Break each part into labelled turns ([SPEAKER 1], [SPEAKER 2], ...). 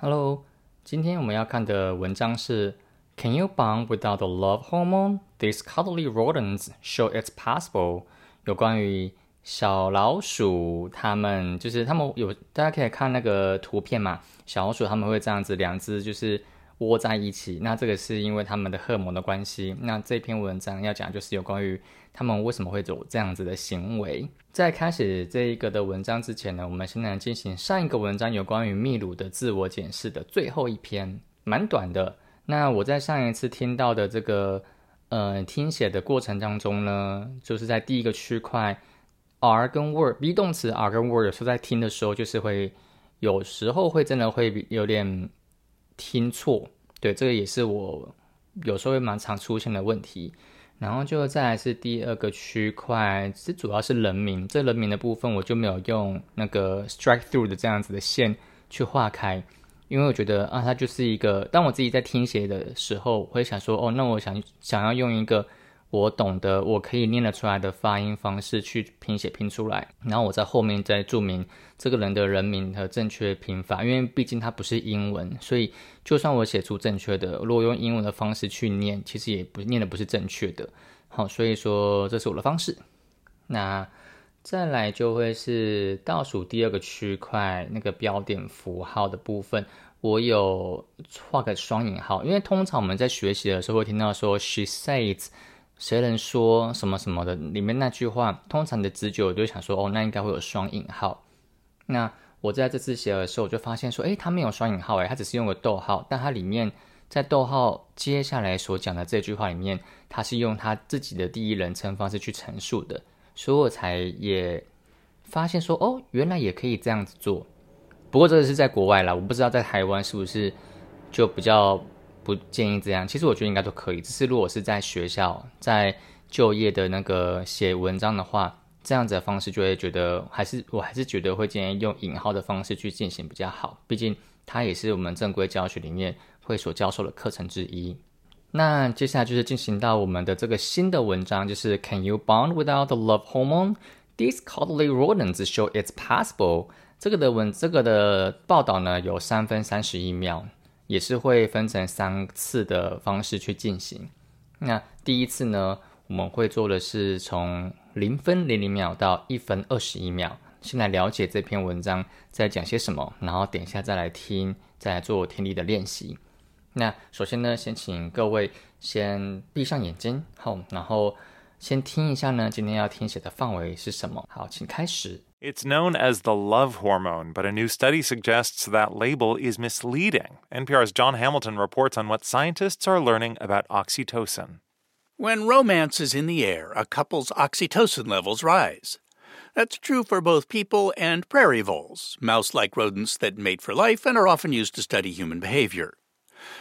[SPEAKER 1] Hello，今天我们要看的文章是 Can you bond without the love hormone? These cuddly rodents show it's possible。有关于小老鼠，它们就是它们有大家可以看那个图片嘛，小老鼠它们会这样子，两只就是窝在一起。那这个是因为他们的荷尔蒙的关系。那这篇文章要讲就是有关于他们为什么会有这样子的行为。在开始这一个的文章之前呢，我们先来进行上一个文章有关于秘鲁的自我检视的最后一篇，蛮短的。那我在上一次听到的这个呃听写的过程当中呢，就是在第一个区块，R 跟 word，be 动词 R 跟 word，有时候在听的时候就是会有时候会真的会有点听错，对，这个也是我有时候会蛮常出现的问题。然后就再来是第二个区块，这主要是人名，这人名的部分我就没有用那个 strike through 的这样子的线去划开，因为我觉得啊，它就是一个，当我自己在听写的时候，我会想说，哦，那我想想要用一个。我懂得，我可以念得出来的发音方式去拼写拼出来，然后我在后面再注明这个人的人名和正确拼法，因为毕竟它不是英文，所以就算我写出正确的，如果用英文的方式去念，其实也不念的不是正确的。好，所以说这是我的方式。那再来就会是倒数第二个区块那个标点符号的部分，我有画个双引号，因为通常我们在学习的时候会听到说 she says。谁能说什么什么的？里面那句话，通常的直觉我就想说，哦，那应该会有双引号。那我在这次写的时候，我就发现说，诶，它没有双引号，诶，它只是用个逗号。但它里面在逗号接下来所讲的这句话里面，它是用他自己的第一人称方式去陈述的，所以我才也发现说，哦，原来也可以这样子做。不过这个是在国外啦，我不知道在台湾是不是就比较。不建议这样，其实我觉得应该都可以。只是如果是在学校、在就业的那个写文章的话，这样子的方式就会觉得，还是我还是觉得会建议用引号的方式去进行比较好。毕竟它也是我们正规教学里面会所教授的课程之一。那接下来就是进行到我们的这个新的文章，就是 Can you bond without the love hormone? These cuddly rodents show it's possible。这个的文，这个的报道呢有三分三十一秒。也是会分成三次的方式去进行。那第一次呢，我们会做的是从零分零零秒到一分二十一秒，先来了解这篇文章在讲些什么，然后等一下再来听，再来做听力的练习。那首先呢，先请各位先闭上眼睛，好，然后先听一下呢，今天要听写的范围是什么？好，请开始。
[SPEAKER 2] It's known as the love hormone, but a new study suggests that label is misleading. NPR's John Hamilton reports on what scientists are learning about oxytocin.
[SPEAKER 3] When romance is in the air, a couple's oxytocin levels rise. That's true for both people and prairie voles, mouse like rodents that mate for life and are often used to study human behavior.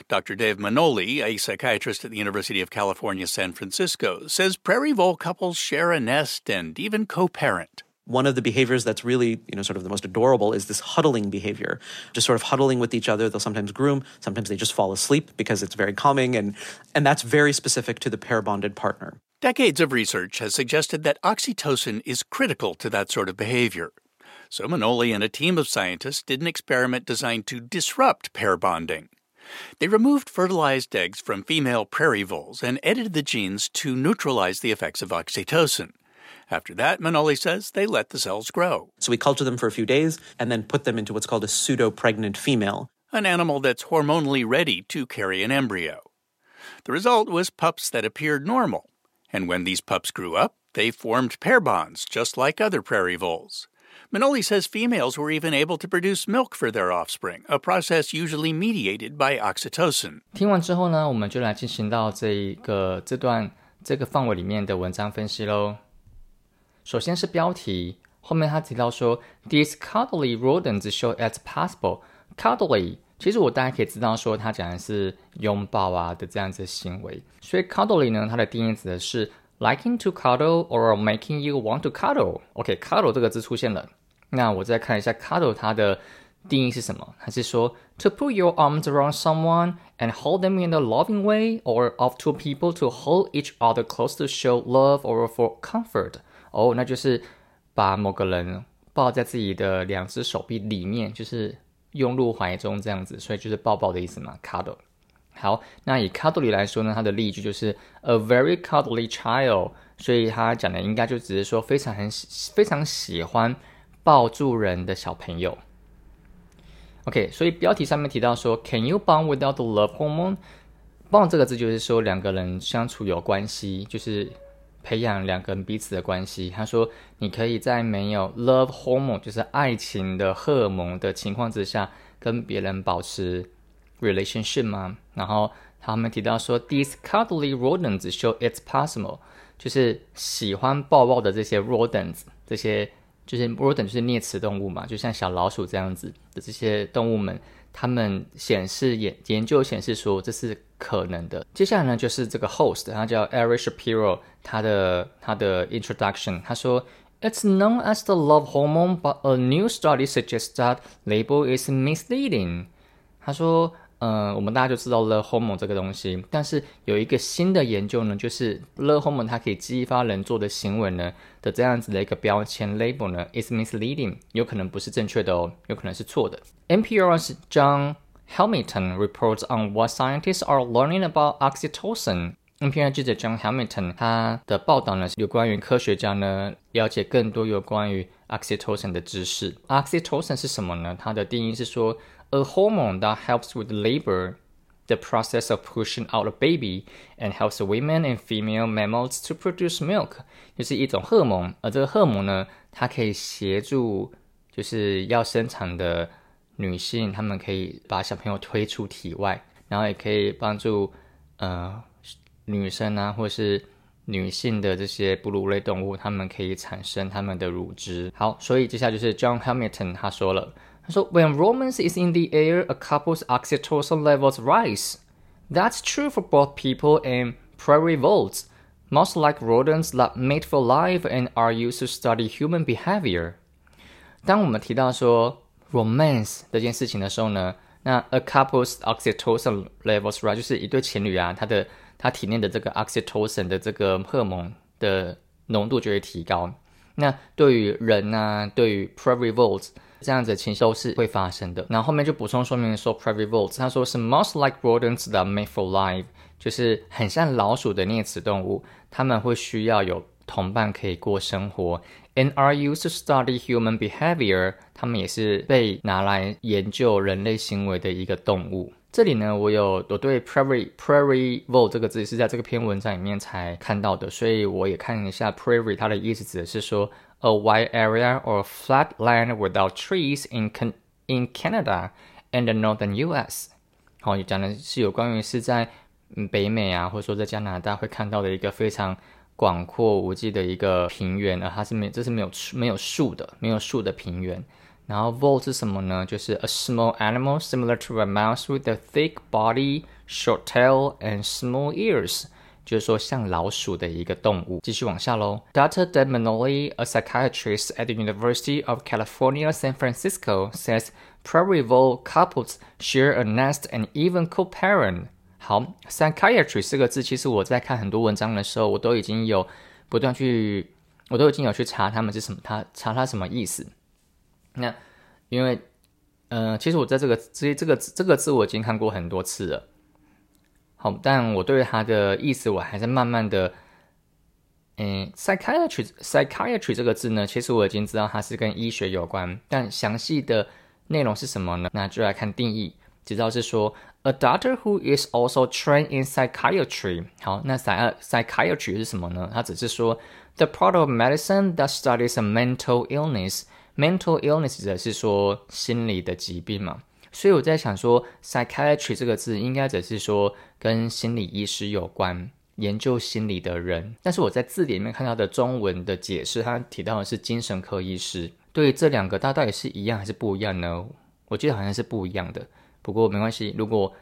[SPEAKER 3] Dr. Dave Manoli, a psychiatrist at the University of California, San Francisco, says prairie vole couples share a nest and even co parent
[SPEAKER 4] one of the behaviors that's really, you know, sort of the most adorable is this huddling behavior. Just sort of huddling with each other. They'll sometimes groom, sometimes they just fall asleep because it's very calming and and that's very specific to the pair bonded partner.
[SPEAKER 3] Decades of research has suggested that oxytocin is critical to that sort of behavior. So Manoli and a team of scientists did an experiment designed to disrupt pair bonding. They removed fertilized eggs from female prairie voles and edited the genes to neutralize the effects of oxytocin. After that, Manoli says they let the cells grow.
[SPEAKER 4] So we culture them for a few days and then put them into what's called a pseudo pregnant female,
[SPEAKER 3] an animal that's hormonally ready to carry an embryo. The result was pups that appeared normal. And when these pups grew up, they formed pair bonds, just like other prairie voles. Manoli says females were even able to produce milk for their offspring, a process usually mediated by oxytocin.
[SPEAKER 1] 听完之后呢，我们就来进行到这一个这段这个范围里面的文章分析喽。 首先是标题，后面他提到说，These cuddly rodents show it's possible. Cuddly，其实我大家可以知道说，他讲的是拥抱啊的这样子的行为。所以 cuddly 呢，它的定义指的是 liking to cuddle or making you want to cuddle。OK，cuddle 这个字出现了。那我再看一下 cuddle 它的定义是什么？它是说 to put your arms around someone and hold them in a loving way, or of two people to hold each other close to show love or for comfort。 哦，那就是把某个人抱在自己的两只手臂里面，就是拥入怀中这样子，所以就是抱抱的意思嘛，cuddle。好，那以 cuddly 来说呢，它的例句就是 a very cuddly child，所以他讲的应该就只是说非常很非常喜欢抱住人的小朋友。OK，所以标题上面提到说，Can you bond without the love hormone？bond 这个字就是说两个人相处有关系，就是培养两个人彼此的关系。他说，你可以在没有 love hormone，就是爱情的荷尔蒙的情况之下，跟别人保持 relationship 吗？然后他们提到说，these cuddly rodents show it's possible，就是喜欢抱抱的这些 rodents，这些。就是 rodent 就是啮齿动物嘛，就像小老鼠这样子的这些动物们，他们显示研研究显示说这是可能的。接下来呢，就是这个 host，他叫 Eric Shapiro，他的他的 introduction，他说，It's known as the love hormone, but a new study suggests that label is misleading。他说。嗯，我们大家就知道 the hormone 这个东西，但是有一个新的研究呢，就是 the hormone 它可以激发人做的行为呢的这样子的一个标签 label 呢 is misleading，有可能不是正确的哦，有可能是错的。NPR's John Hamilton reports on what scientists are learning about oxytocin。NPR 记者 John Hamilton 他的报道呢，有关于科学家呢了解更多有关于 oxytocin 的知识。oxytocin 是什么呢？它的定义是说。a hormone that helps with labor, the process of pushing out a baby, and helps women and female mammals to produce milk，就是一种荷尔蒙。而这个荷尔蒙呢，它可以协助就是要生产的 女性，她们可以把小朋友推出体外，然后也可以帮助呃女生啊，或是女性的这些哺乳类动物，它们可以产生它们的乳汁。好，所以接下来就是 John Hamilton 他说了。So when romance is in the air, a couple's oxytocin levels rise. That's true for both people and prairie voles, most like rodents that mate for life and are used to study human behavior. 当我们提到说 Romance 这件事情的时候呢，那 A couple's oxytocin levels right 就是一对情侣啊，他的他体内的这个 oxytocin 的这个荷尔蒙的浓度就会提高。那对于人呢，对于 pre-volts 这样子禽兽是会发生的。那后后面就补充说明说 pre-volts，他说是 most like rodents that make for life，就是很像老鼠的啮齿动物，他们会需要有同伴可以过生活。And are used to study human behavior，他们也是被拿来研究人类行为的一个动物。这里呢，我有我对 prairie prairie vole 这个字是在这个篇文章里面才看到的，所以我也看一下 prairie 它的意思指的是说。a wide area or flat land without trees in in Canada and the northern U.S. 好，讲的是有关于是在北美啊，或者说在加拿大会看到的一个非常广阔无际的一个平原啊，它是没这是没有没有树的，没有树的平原。然后 volt 是什么呢？就是 a small animal similar to a mouse with a thick body, short tail, and small ears. 就是说像老鼠的一个动物。继续往下喽。Dr. Dan Manoli, a psychiatrist at the University of California, San Francisco, says prairie vole couples share a nest and even co-parent. 好，psychiatry 这个字，其实我在看很多文章的时候，我都已经有不断去，我都已经有去查他们是什么，他查它什么意思。那因为，呃，其实我在这个这这个这个字我已经看过很多次了。好，但我对它的意思我还在慢慢的，嗯，psychiatry psychiatry 这个字呢，其实我已经知道它是跟医学有关，但详细的内容是什么呢？那就来看定义，知道是说 a doctor who is also trained in psychiatry。好，那 psy psychiatry 是什么呢？它只是说 the part of medicine that studies a mental illness。mental illness 指的是说心理的疾病嘛。所以我在想说，psychiatry 这个字应该只是说跟心理医师有关，研究心理的人。但是我在字典里面看到的中文的解释，它提到的是精神科医师。对这两个，它到底是一样还是不一样呢？我记得好像是不一样的。不过没关系，如果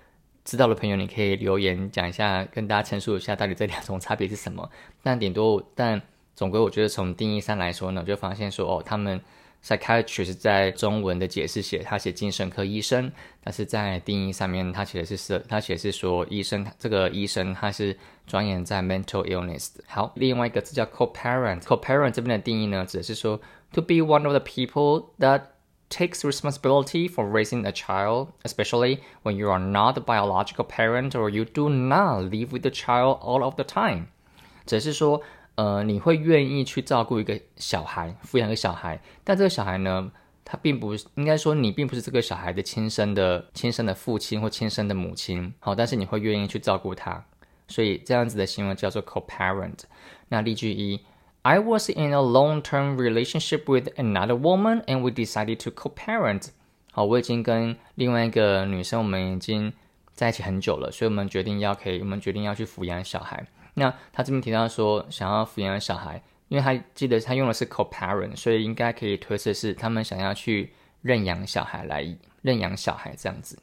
[SPEAKER 1] 知道的朋友，你可以留言讲一下，跟大家陈述一下到底这两种差别是什么。但顶多，但总归我觉得从定义上来说呢，就发现说哦，他们。psychiatrist 在中文的解释写他写精神科医生，但是在定义上面他写的是是，他写是说医生这个医生他是专研在 mental illness。好，另外一个字叫 co-parent，co-parent 这边的定义呢，只是说 to be one of the people that takes responsibility for raising a child, especially when you are not the biological parent or you do not live with the child all of the time。只是说，呃，你会愿意去照顾一个小孩，抚养一个小孩，但这个小孩呢，他并不，应该说你并不是这个小孩的亲生的、亲生的父亲或亲生的母亲。好，但是你会愿意去照顾他，所以这样子的行为叫做 co-parent。那例句一。I was in a long-term relationship with another woman, and we decided to co-parent. 好，我已经跟另外一个女生，我们已经在一起很久了，所以我们决定要可以，我们决定要去抚养小孩。那他这边提到说，想要抚养小孩，因为他记得他用的是 co-parent，所以应该可以推测是他们想要去认养小孩来认养小孩这样子。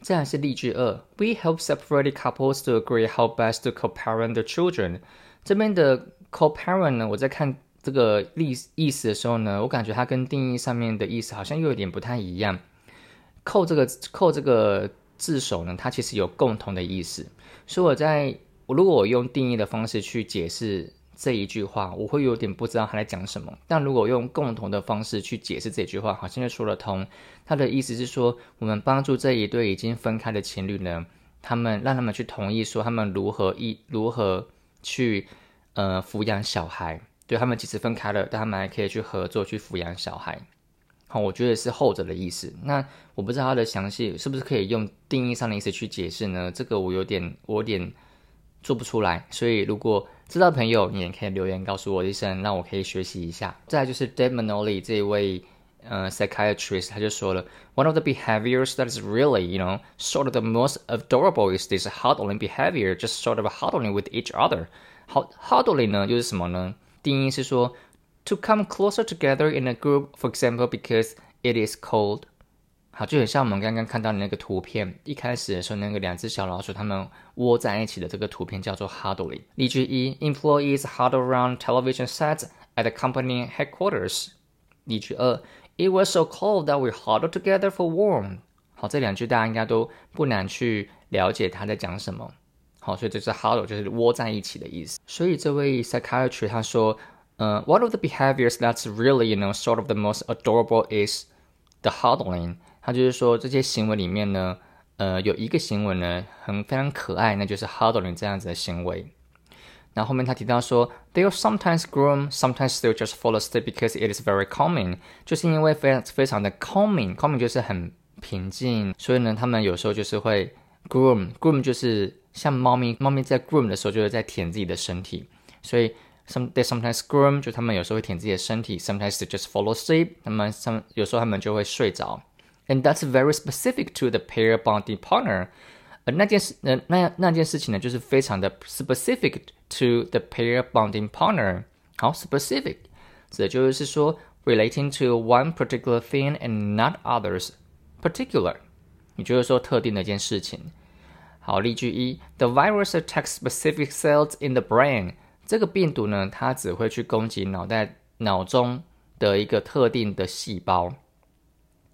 [SPEAKER 1] 再来是例句二，We help separated couples to agree how best to co-parent the children。这边的 co-parent 呢？我在看这个意意思的时候呢，我感觉它跟定义上面的意思好像又有点不太一样。扣这个扣这个字首呢，它其实有共同的意思。所以我在如果我用定义的方式去解释这一句话，我会有点不知道他在讲什么。但如果用共同的方式去解释这句话，好像就说得通。他的意思是说，我们帮助这一对已经分开的情侣呢，他们让他们去同意说他们如何一如何去。呃，抚养小孩，对他们即使分开了，但他们还可以去合作去抚养小孩。好，我觉得是后者的意思。那我不知道它的详细是不是可以用定义上的意思去解释呢？这个我有点，我有点做不出来。所以如果知道朋友，你也可以留言告诉我一声，让我可以学习一下。再就是 Dave Manoli 这一位呃 psychiatrist，他就说了，One of the behaviors that is really you know sort of the most adorable is this huddling behavior, just sort of huddling with each other. 好，huddling 呢，又是什么呢？定义是说，to come closer together in a group, for example, because it is cold。好，就很像我们刚刚看到的那个图片，一开始的时候，那个两只小老鼠它们窝在一起的这个图片叫做 huddling。例句一，employees huddle around television sets at the company headquarters。例句二，it was so cold that we huddled together for warmth。好，这两句大家应该都不难去了解他在讲什么。 好，所以这是 huddle 就是窝在一起的意思。所以这位 psychiatrist 他说，呃，one of the behaviors that's really you know sort of the most adorable is the huddling。他就是说这些行为里面呢，呃，有一个行为呢很非常可爱，那就是 huddling 这样子的行为。然后面他提到说，they'll sometimes groom, sometimes they'll just fall asleep because it is very calming。就是因为非常非常的 calming，calming 就是很平静，所以呢，他们有时候就是会 groom，groom 就是像猫咪，猫咪在 groom 的时候就是在舔自己的身体，所以 some they sometimes groom 就他们有时候会舔自己的身体，sometimes they just fall asleep，他们 some 有时候他们就会睡着，and that's very specific to the pair bonding partner。而那件事，呃，那那件事情呢，就是非常的 specific to the pair bonding partner。好，specific 指的就是说 relating to one particular thing and not others。particular，也就是说特定的一件事情。 好，例句一：The virus attacks specific cells in the brain。这个病毒呢，它只会去攻击脑袋、脑中的一个特定的细胞。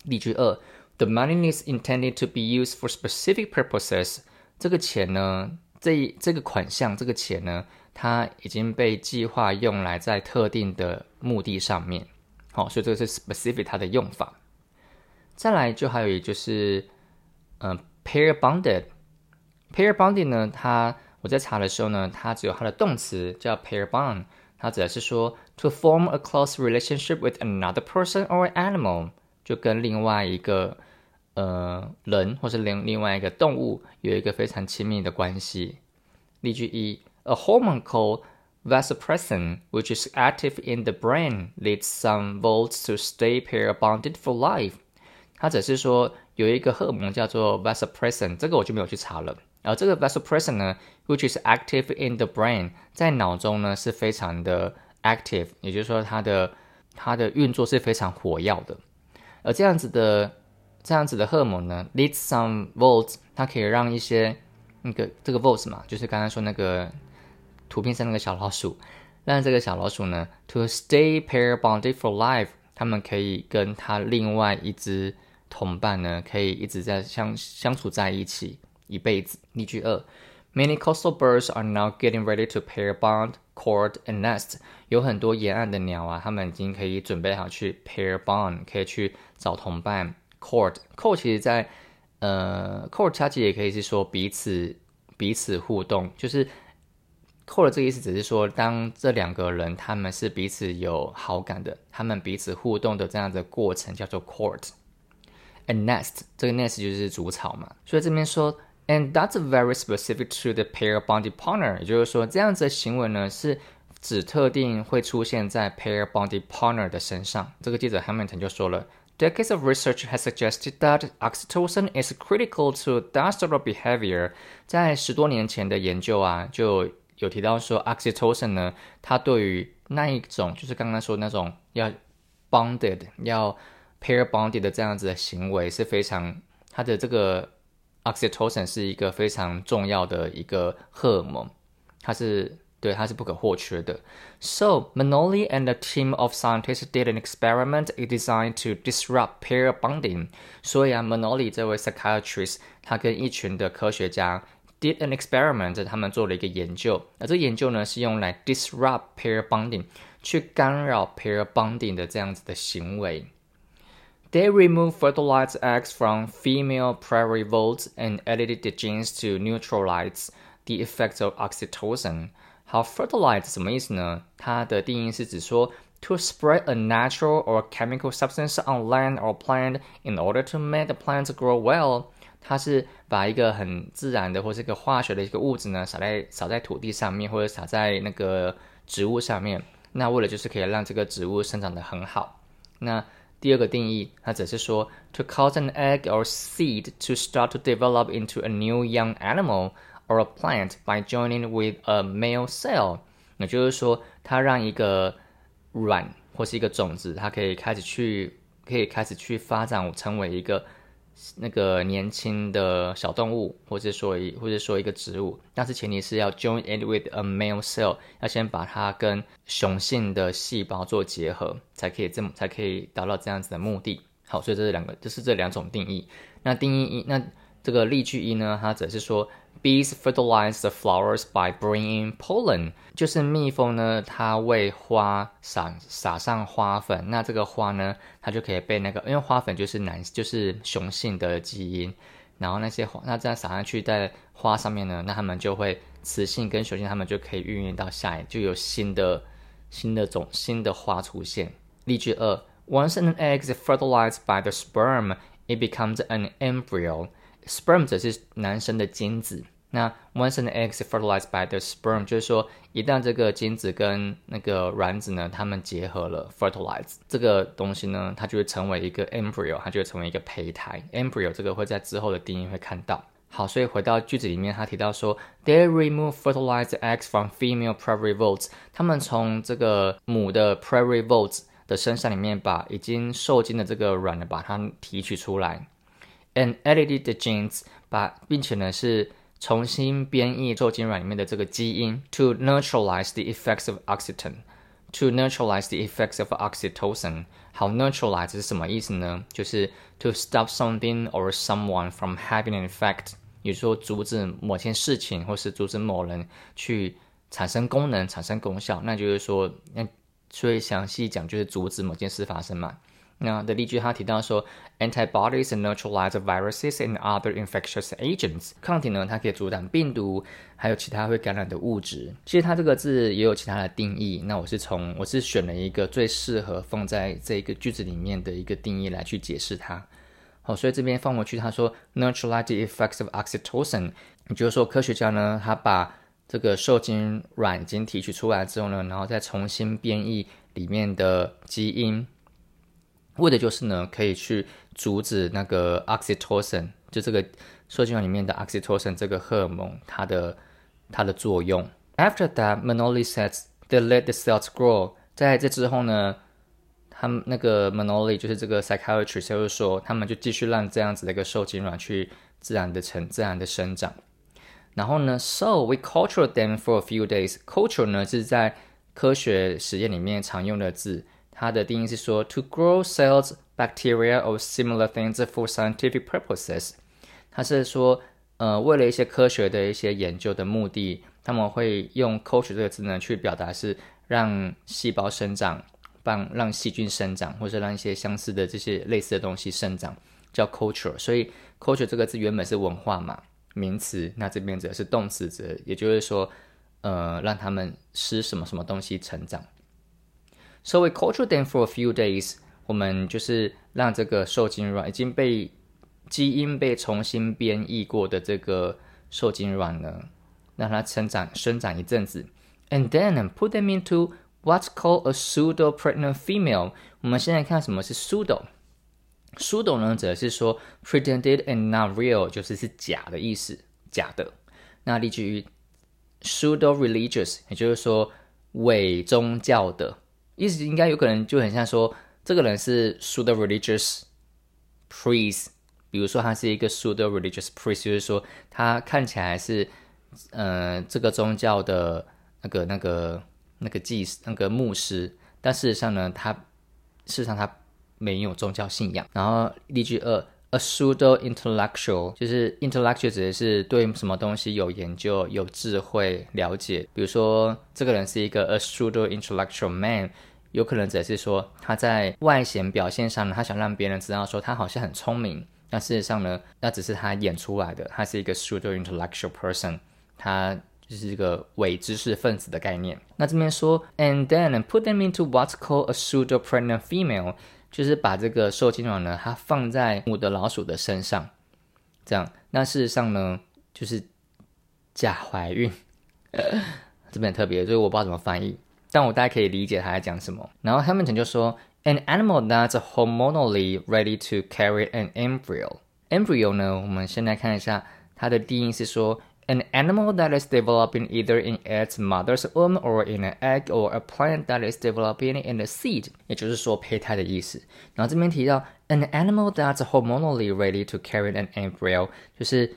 [SPEAKER 1] 例句二：The money is intended to be used for specific purposes。这个钱呢，这这个款项，这个钱呢，它已经被计划用来在特定的目的上面。好，所以这个是 specific 它的用法。再来就还有就是，嗯，pair bonded。pair bonding 呢，它我在查的时候呢，它只有它的动词叫 pair bond，它指的是说 to form a close relationship with another person or animal，就跟另外一个呃人或是另另外一个动物有一个非常亲密的关系。例句一，a hormone called vasopressin, which is active in the brain, leads some volts to stay pair bonded for life。它只是说有一个荷尔蒙叫做 vasopressin，这个我就没有去查了。 然后这个 vasopressin 呢，which is active in the brain，在脑中呢是非常的 active，也就是说它的它的运作是非常活跃的。而这样子的这样子的荷尔蒙呢，leads some volts，它可以让一些那个这个 volts 嘛，就是刚刚说那个图片上那个小老鼠，让这个小老鼠呢 to stay pair bonded for life，它们可以跟它另外一只同伴呢，可以一直在相相处在一起。一辈子。例句二 Many coastal birds are now getting ready to pair bond, court, and nest。有很多沿岸的鸟啊，它们已经可以准备好去 pair bond，可以去找同伴。court，court 其实在呃，court 它其实也可以是说彼此彼此互动，就是 court 这个意思只是说，当这两个人他们是彼此有好感的，他们彼此互动的这样的过程叫做 court。A nest，这个 nest 就是筑巢嘛，所以这边说。And that's very specific to the pair bonded partner，也就是说，这样子的行为呢，是指特定会出现在 pair bonded partner 的身上。这个记者 Hamilton 就说了，Decades of research has suggested that oxytocin is critical to that sort of behavior。在十多年前的研究啊，就有提到说，oxytocin 呢，它对于那一种就是刚刚说那种要 bonded 要 pair bonded 的这样子的行为是非常它的这个。Oxytocin 是一个非常重要的一个荷尔蒙，它是对它是不可或缺的。So Manoli and a team of scientists did an experiment designed to disrupt pair bonding。所以啊，Manoli 这位 psychiatrist 他跟一群的科学家 did an experiment，他们做了一个研究。那这个研究呢是用来 disrupt pair bonding，去干扰 pair bonding 的这样子的行为。They removed fertilized eggs from female prairie voles and edited the genes to neutralize the effects of oxytocin. 好，fertilize 什么意思呢？它的定义是指说，to spread a natural or chemical substance on land or plant in order to make the plants grow well。它是把一个很自然的或是一个化学的一个物质呢，撒在撒在土地上面，或者撒在那个植物上面。那为了就是可以让这个植物生长得很好。那 第二个定义，它只是说，to cause an egg or seed to start to develop into a new young animal or a plant by joining with a male cell。也就是说，它让一个卵或是一个种子，它可以开始去，可以开始去发展成为一个。 那个年轻的小动物，或者说一，或者说一个植物，但是前提是要 join it with a male cell，要先把它跟雄性的细胞做结合，才可以这么才可以达到这样子的目的。好，所以这是两个，就是这两种定义。那定义一，那这个例句一呢，它只是说。Bees fertilize the flowers by bringing pollen，就是蜜蜂呢，它为花撒撒上花粉，那这个花呢，它就可以被那个，因为花粉就是男，就是雄性的基因，然后那些花，那这样撒上去在花上面呢，那它们就会雌性跟雄性，它们就可以孕育到下一，就有新的新的种新的花出现。例句二，Once an egg is fertilized by the sperm, it becomes an embryo. Sperm 则是男生的精子。那 once an egg is fertilized by the sperm，就是说一旦这个精子跟那个卵子呢，它们结合了，fertilize 这个东西呢，它就会成为一个 embryo，它就会成为一个胚胎。embryo 这个会在之后的定义会看到。好，所以回到句子里面，他提到说，they remove fertilized eggs from female prairie voles，他们从这个母的 prairie voles 的身上里面把已经受精的这个卵呢，把它提取出来，and edited the genes，把并且呢是重新编译受精卵里面的这个基因，to neutralize the effects of oxytocin，to neutralize the effects of oxytocin。好，neutralize 是什么意思呢？就是 to stop something or someone from having an effect，也就是说阻止某件事情或是阻止某人去产生功能、产生功效。那就是说，那所以详细讲就是阻止某件事发生嘛。那的例句，他提到说，antibodies neutralize viruses and other infectious agents。抗体呢，它可以阻挡病毒，还有其他会感染的物质。其实它这个字也有其他的定义。那我是从我是选了一个最适合放在这一个句子里面的一个定义来去解释它。好，所以这边放回去，他说 neutralize the effects of oxytocin，也就是说科学家呢，他把这个受精卵已经提取出来之后呢，然后再重新编译里面的基因。为的就是呢，可以去阻止那个 oxytocin，就这个受精卵里面的 oxytocin 这个荷尔蒙它的它的作用。After that, Manoli says they let the cells grow。在这之后呢，他们那个 Manoli 就是这个 psychiatrist 就是说，他们就继续让这样子的一个受精卵去自然的成自然的生长。然后呢，so we culture them for a few days。culture 呢是在科学实验里面常用的字。它的定义是说，to grow cells, bacteria or similar things for scientific purposes。它是说呃，为了一些科学的一些研究的目的，他们会用 culture 这个字呢去表达是让细胞生长，让让细菌生长，或者让一些相似的这些类似的东西生长，叫 culture。所以 culture 这个字原本是文化嘛，名词，那这边则是动词则，也就是说，呃，让他们使什么什么东西成长。So we culture them for a few days，我们就是让这个受精卵已经被基因被重新编译过的这个受精卵呢，让它成长生长一阵子，and then put them into what's called a pseudo pregnant female。我们现在看什么是 pseudo。pseudo 呢，则是说 pretended and not real，就是是假的意思，假的。那例句于 pseudo religious，也就是说伪宗教的意思，应该有可能就很像说这个人是 pseudo religious priest。比如说，他是一个 pseudo religious priest，就是说他看起来是，呃，这个宗教的那个、那个、那个祭、那个牧师，但事实上呢，他事实上他没有宗教信仰。然后例句二，a pseudo intellectual，就是 intellectual 指的是对什么东西有研究、有智慧、了解。比如说，这个人是一个 a pseudo intellectual man，有可能只是说他在外显表现上呢，他想让别人知道说他好像很聪明。但事实上呢，那只是他演出来的。他是一个 pseudo intellectual person，他就是一个伪知识分子的概念。那这边说，and then put them into what's called a pseudo pregnant female，就是把这个受精卵呢，它放在母的老鼠的身上，这样。那事实上呢，就是假怀孕。这边很特别，所以我不知道怎么翻译，但我大家可以理解他在讲什么。然后 Hamilton 就说。An animal that's hormonally ready to carry an embryo. Embryo 呢，我们先来看一下它的定义是说 ，an animal that is developing either in its mother's womb or in an egg or a plant that is developing in a seed，也就是说胚胎的意思。然后这边提到 an animal that's hormonally ready to carry an embryo，就是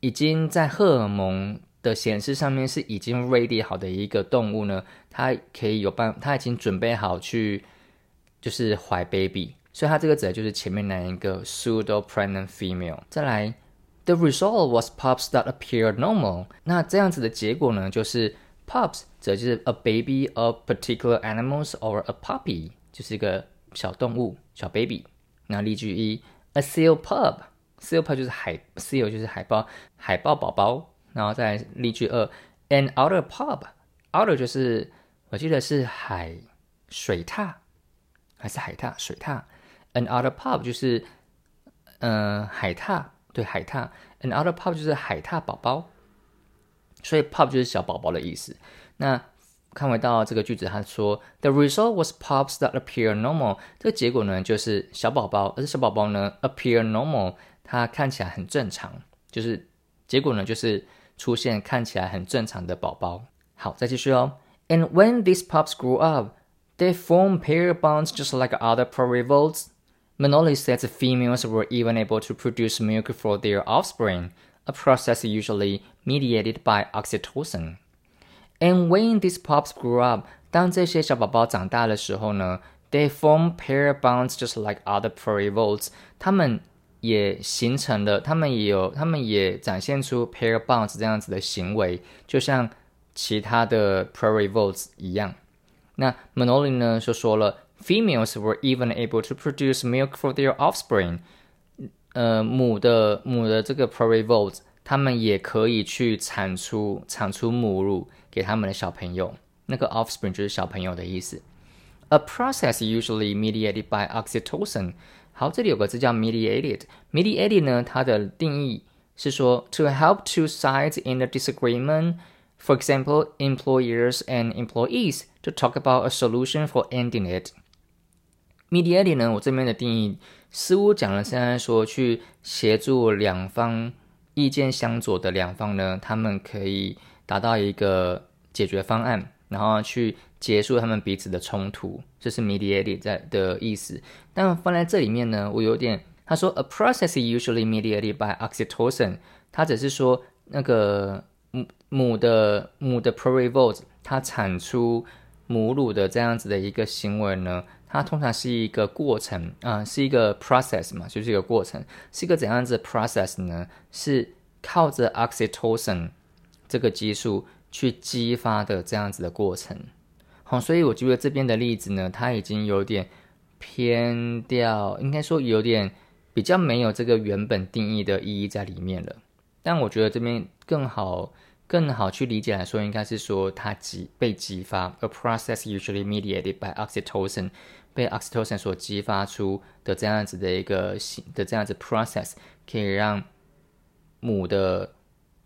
[SPEAKER 1] 已经在荷尔蒙的显示上面是已经 ready 好的一个动物呢，它可以有办，它已经准备好去。就是怀 baby，所以它这个指的就是前面那一个 pseudo pregnant female。再来 ，the result was pups that appeared normal。那这样子的结果呢，就是 pups 则就是 a baby of particular animals or a puppy，就是一个小动物小 baby。那例句一，a seal pup，seal pup 就是海 seal 就是海豹海豹宝宝。然后再例句二，an otter pup，otter 就是我记得是海水獭。还是海獭、水獭，an otter pup 就是，嗯，海獭，对，海獭，an otter pup 就是海獭宝宝，所以 pup 就是小宝宝的意思。那看回到这个句子，他说，the result was pups that appear normal。这个结果呢，就是小宝宝，而且小宝宝呢 appear normal，它看起来很正常，就是结果呢，就是出现看起来很正常的宝宝。好，再继续哦。And when these pups grew up, They form pair bonds just like other prairie voles. Manoli says females were even able to produce milk for their offspring, a process usually mediated by oxytocin. And when these pups grew up, 当这些小宝宝长大的时候呢，they form pair bonds just like other prairie voles. 他们也形成了，他们也有，他们也展现出 pair bonds 这样子的行为，就像其他的 prairie voles 一样。那 Manoli 呢就说了 ，females were even able to produce milk for their offspring。呃，母的母的这个 prairie voles，他们也可以去产出产出母乳给他们的小朋友。那个 offspring 就是小朋友的意思。A process usually mediated by oxytocin。好，这里有个字叫 mediated。mediated 呢，它的定义是说，to help two sides in a disagreement。For example, employers and employees to talk about a solution for ending it. Mediate 呢，我这边的定义似乎讲了，现在说去协助两方意见相左的两方呢，他们可以达到一个解决方案，然后去结束他们彼此的冲突，这是 mediating 在的意思。但放在这里面呢，我有点，他说 a process usually mediated by oxytocin，他只是说那个。母母的母的 prairie voles，它产出母乳的这样子的一个行为呢，它通常是一个过程啊，是一个 process 嘛，就是一个过程，是一个怎样子的 process 呢？是靠着 oxytocin 这个激素去激发的这样子的过程。好，所以我觉得这边的例子呢，它已经有点偏掉，应该说有点比较没有这个原本定义的意义在里面了。但我觉得这边更好、更好去理解来说，应该是说它激被激发，a process usually mediated by oxytocin，被 oxytocin 所激发出的这样子的一个形的这样子 process，可以让母的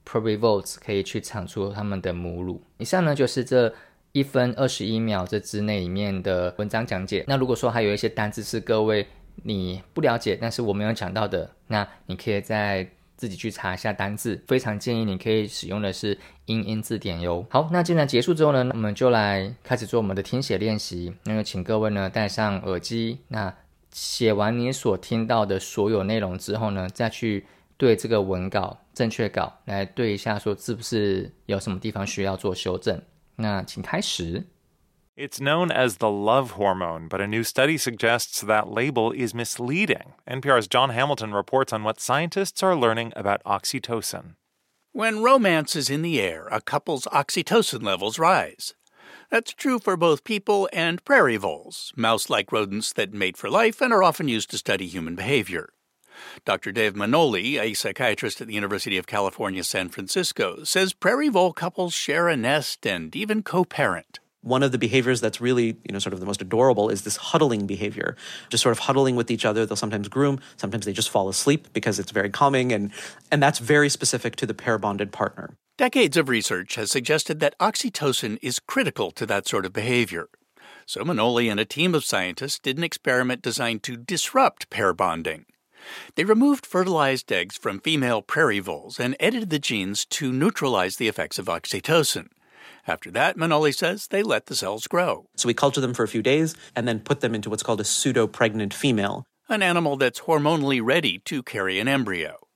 [SPEAKER 1] provivolts 可以去产出它们的母乳。以上呢就是这一分二十一秒这之内里面的文章讲解。那如果说还有一些单字是各位你不了解，但是我没有讲到的，那你可以在自己去查一下单字，非常建议你可以使用的是英英字典哟。好，那既然结束之后呢，我们就来开始做我们的听写练习。那就请各位呢戴上耳机，那写完你所听到的所有内容之后呢，再去对这个文稿正确稿来对一下，说是不是有什么地方需要做修正。那请开始。
[SPEAKER 2] It's known as the love hormone, but a new study suggests that label is misleading. NPR's John Hamilton reports on what scientists are learning about oxytocin.
[SPEAKER 3] When romance is in the air, a couple's oxytocin levels rise. That's true for both people and prairie voles, mouse like rodents that mate for life and are often used to study human behavior. Dr. Dave Manoli, a psychiatrist at the University of California, San Francisco, says prairie vole couples share a nest and even co parent
[SPEAKER 4] one of the behaviors that's really you know sort of the most adorable is this huddling behavior just sort of huddling with each other. They'll sometimes groom sometimes they just fall asleep because it's very calming and and that's very specific to the pair bonded partner.
[SPEAKER 3] Decades of research has suggested that oxytocin is critical to that sort of behavior. So manoli and a team of scientists did an experiment designed to disrupt pair bonding they removed fertilized eggs from female prairie voles and edited the genes to neutralize the effects of oxytocin after that, Manoli says they let the cells grow.
[SPEAKER 4] So we culture them for a few days and then put them into what's called a pseudo pregnant female,
[SPEAKER 3] an animal that's hormonally ready to carry an embryo.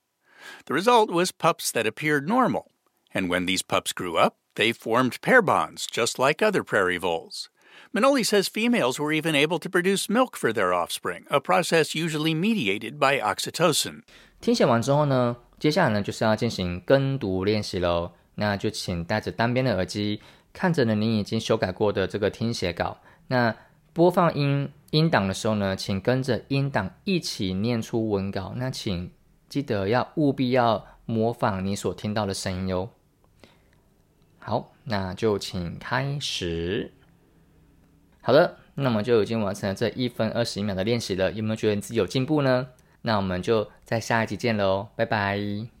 [SPEAKER 3] The result was pups that appeared normal. And when these pups grew up, they formed pair bonds, just like other prairie voles. Manoli says females were even able to produce milk for their offspring, a process usually mediated by oxytocin.
[SPEAKER 1] 听写完之后呢，接下来呢就是要进行跟读练习喽。 那就请戴着单边的耳机，看着呢您已经修改过的这个听写稿。那播放音音档的时候呢，请跟着音档一起念出文稿。那请记得要务必要模仿你所听到的声音哟。好，那就请开始。好的，那么就已经完成了这一分二十一秒的练习了。有没有觉得你自己有进步呢？那我们就在下一集见喽，拜拜。